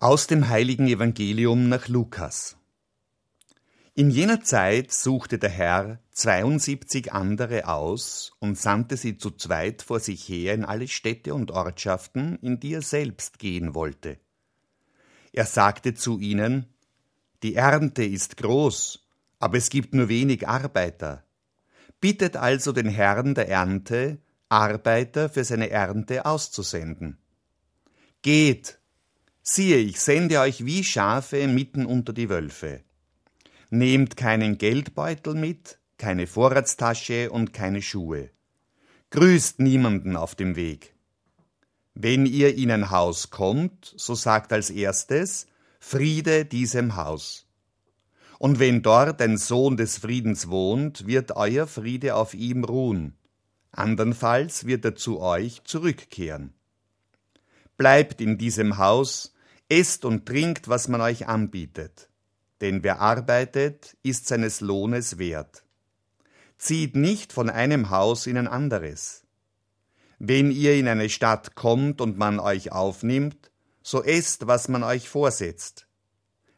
Aus dem heiligen Evangelium nach Lukas. In jener Zeit suchte der Herr 72 andere aus und sandte sie zu zweit vor sich her in alle Städte und Ortschaften, in die er selbst gehen wollte. Er sagte zu ihnen, Die Ernte ist groß, aber es gibt nur wenig Arbeiter. Bittet also den Herrn der Ernte, Arbeiter für seine Ernte auszusenden. Geht, Siehe, ich sende euch wie Schafe mitten unter die Wölfe. Nehmt keinen Geldbeutel mit, keine Vorratstasche und keine Schuhe. Grüßt niemanden auf dem Weg. Wenn ihr in ein Haus kommt, so sagt als erstes Friede diesem Haus. Und wenn dort ein Sohn des Friedens wohnt, wird euer Friede auf ihm ruhen, andernfalls wird er zu euch zurückkehren. Bleibt in diesem Haus, Esst und trinkt, was man euch anbietet, denn wer arbeitet, ist seines Lohnes wert. Zieht nicht von einem Haus in ein anderes. Wenn ihr in eine Stadt kommt und man euch aufnimmt, so esst, was man euch vorsetzt.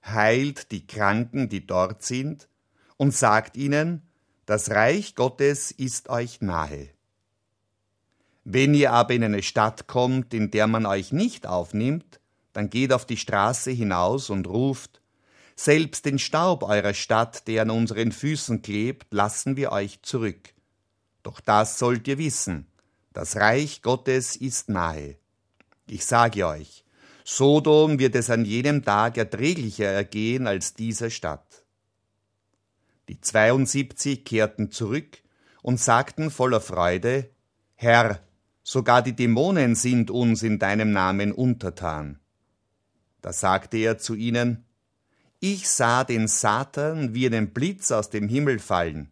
Heilt die Kranken, die dort sind, und sagt ihnen, das Reich Gottes ist euch nahe. Wenn ihr aber in eine Stadt kommt, in der man euch nicht aufnimmt, dann geht auf die Straße hinaus und ruft Selbst den Staub eurer Stadt, der an unseren Füßen klebt, lassen wir euch zurück. Doch das sollt ihr wissen, das Reich Gottes ist nahe. Ich sage euch, Sodom wird es an jenem Tag erträglicher ergehen als dieser Stadt. Die 72 kehrten zurück und sagten voller Freude, Herr, sogar die Dämonen sind uns in deinem Namen untertan. Da sagte er zu ihnen, Ich sah den Satan wie einen Blitz aus dem Himmel fallen.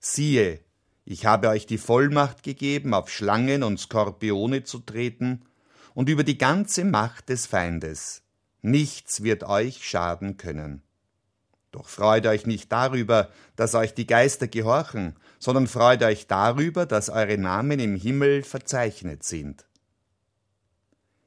Siehe, ich habe euch die Vollmacht gegeben, auf Schlangen und Skorpione zu treten und über die ganze Macht des Feindes. Nichts wird euch schaden können. Doch freut euch nicht darüber, dass euch die Geister gehorchen, sondern freut euch darüber, dass eure Namen im Himmel verzeichnet sind.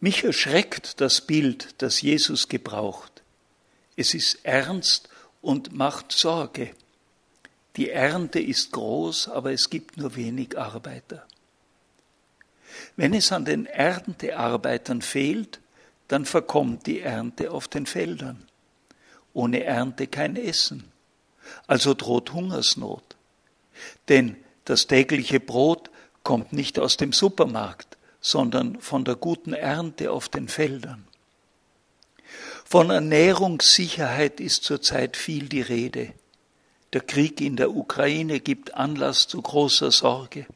Mich erschreckt das Bild, das Jesus gebraucht. Es ist ernst und macht Sorge. Die Ernte ist groß, aber es gibt nur wenig Arbeiter. Wenn es an den Erntearbeitern fehlt, dann verkommt die Ernte auf den Feldern. Ohne Ernte kein Essen. Also droht Hungersnot. Denn das tägliche Brot kommt nicht aus dem Supermarkt, sondern von der guten Ernte auf den Feldern. Von Ernährungssicherheit ist zurzeit viel die Rede. Der Krieg in der Ukraine gibt Anlass zu großer Sorge.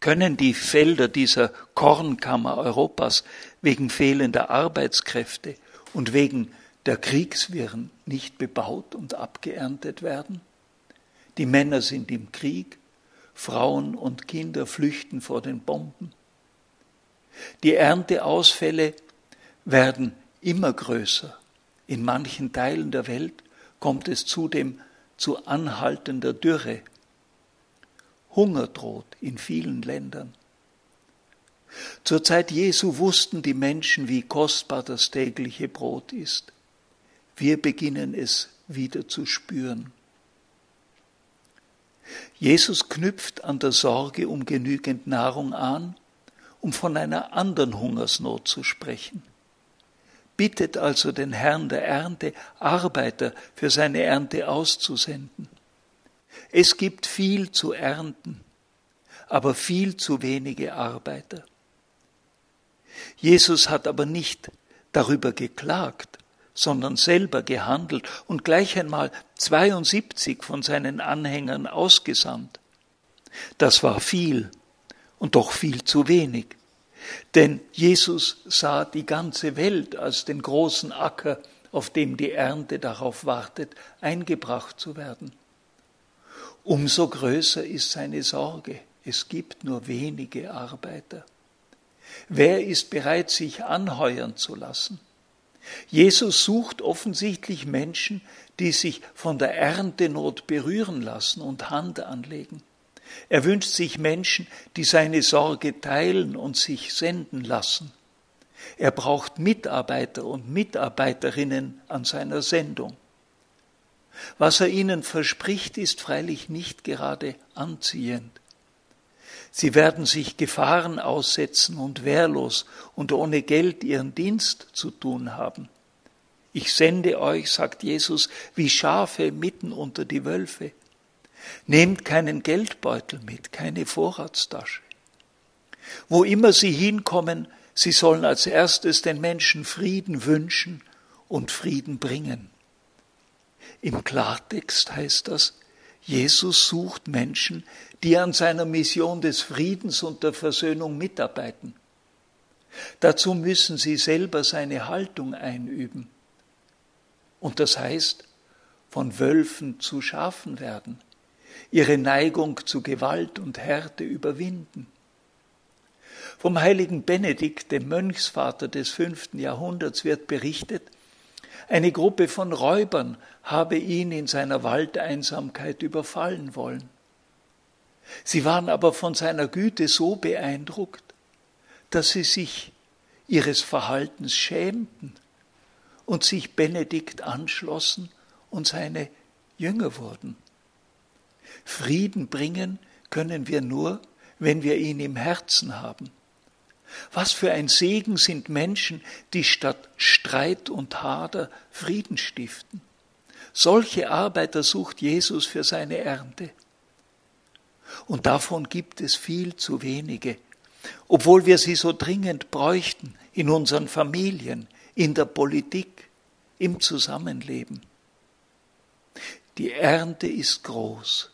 Können die Felder dieser Kornkammer Europas wegen fehlender Arbeitskräfte und wegen der Kriegswirren nicht bebaut und abgeerntet werden? Die Männer sind im Krieg, Frauen und Kinder flüchten vor den Bomben. Die Ernteausfälle werden immer größer. In manchen Teilen der Welt kommt es zudem zu anhaltender Dürre. Hunger droht in vielen Ländern. Zur Zeit Jesu wussten die Menschen, wie kostbar das tägliche Brot ist. Wir beginnen es wieder zu spüren. Jesus knüpft an der Sorge um genügend Nahrung an um von einer anderen Hungersnot zu sprechen. Bittet also den Herrn der Ernte, Arbeiter für seine Ernte auszusenden. Es gibt viel zu ernten, aber viel zu wenige Arbeiter. Jesus hat aber nicht darüber geklagt, sondern selber gehandelt und gleich einmal 72 von seinen Anhängern ausgesandt. Das war viel und doch viel zu wenig. Denn Jesus sah die ganze Welt als den großen Acker, auf dem die Ernte darauf wartet, eingebracht zu werden. Umso größer ist seine Sorge. Es gibt nur wenige Arbeiter. Wer ist bereit, sich anheuern zu lassen? Jesus sucht offensichtlich Menschen, die sich von der Erntenot berühren lassen und Hand anlegen. Er wünscht sich Menschen, die seine Sorge teilen und sich senden lassen. Er braucht Mitarbeiter und Mitarbeiterinnen an seiner Sendung. Was er ihnen verspricht, ist freilich nicht gerade anziehend. Sie werden sich Gefahren aussetzen und wehrlos und ohne Geld ihren Dienst zu tun haben. Ich sende euch, sagt Jesus, wie Schafe mitten unter die Wölfe. Nehmt keinen Geldbeutel mit, keine Vorratstasche. Wo immer sie hinkommen, sie sollen als erstes den Menschen Frieden wünschen und Frieden bringen. Im Klartext heißt das, Jesus sucht Menschen, die an seiner Mission des Friedens und der Versöhnung mitarbeiten. Dazu müssen sie selber seine Haltung einüben. Und das heißt, von Wölfen zu Schafen werden, ihre Neigung zu Gewalt und Härte überwinden. Vom heiligen Benedikt, dem Mönchsvater des fünften Jahrhunderts, wird berichtet, eine Gruppe von Räubern habe ihn in seiner Waldeinsamkeit überfallen wollen. Sie waren aber von seiner Güte so beeindruckt, dass sie sich ihres Verhaltens schämten und sich Benedikt anschlossen und seine Jünger wurden. Frieden bringen können wir nur, wenn wir ihn im Herzen haben. Was für ein Segen sind Menschen, die statt Streit und Hader Frieden stiften. Solche Arbeiter sucht Jesus für seine Ernte. Und davon gibt es viel zu wenige, obwohl wir sie so dringend bräuchten in unseren Familien, in der Politik, im Zusammenleben. Die Ernte ist groß.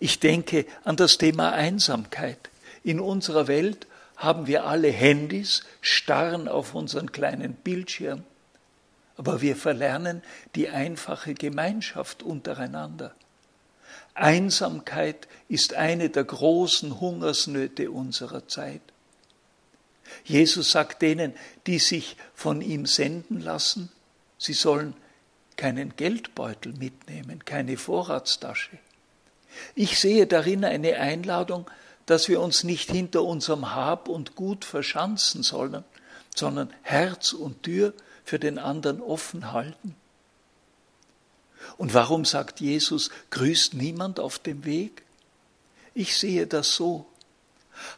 Ich denke an das Thema Einsamkeit. In unserer Welt haben wir alle Handys, starren auf unseren kleinen Bildschirm, aber wir verlernen die einfache Gemeinschaft untereinander. Einsamkeit ist eine der großen Hungersnöte unserer Zeit. Jesus sagt denen, die sich von ihm senden lassen, sie sollen keinen Geldbeutel mitnehmen, keine Vorratstasche. Ich sehe darin eine Einladung, dass wir uns nicht hinter unserem Hab und Gut verschanzen sollen, sondern Herz und Tür für den anderen offen halten. Und warum sagt Jesus, grüßt niemand auf dem Weg? Ich sehe das so.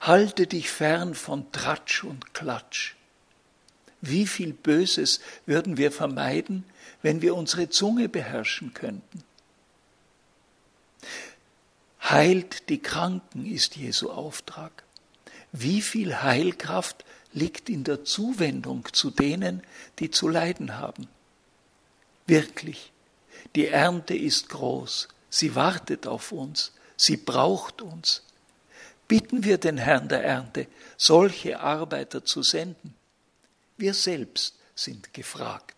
Halte dich fern von Tratsch und Klatsch. Wie viel Böses würden wir vermeiden, wenn wir unsere Zunge beherrschen könnten? Heilt die Kranken ist Jesu Auftrag. Wie viel Heilkraft liegt in der Zuwendung zu denen, die zu leiden haben? Wirklich, die Ernte ist groß, sie wartet auf uns, sie braucht uns. Bitten wir den Herrn der Ernte, solche Arbeiter zu senden. Wir selbst sind gefragt.